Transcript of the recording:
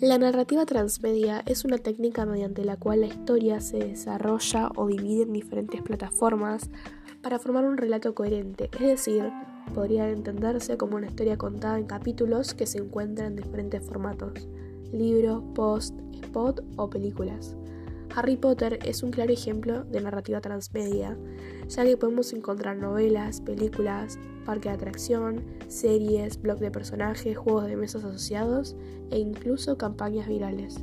La narrativa transmedia es una técnica mediante la cual la historia se desarrolla o divide en diferentes plataformas para formar un relato coherente, es decir, podría entenderse como una historia contada en capítulos que se encuentran en diferentes formatos, libro, post, spot o películas. Harry Potter es un claro ejemplo de narrativa transmedia, ya que podemos encontrar novelas, películas, parque de atracción, series, blog de personajes, juegos de mesas asociados e incluso campañas virales.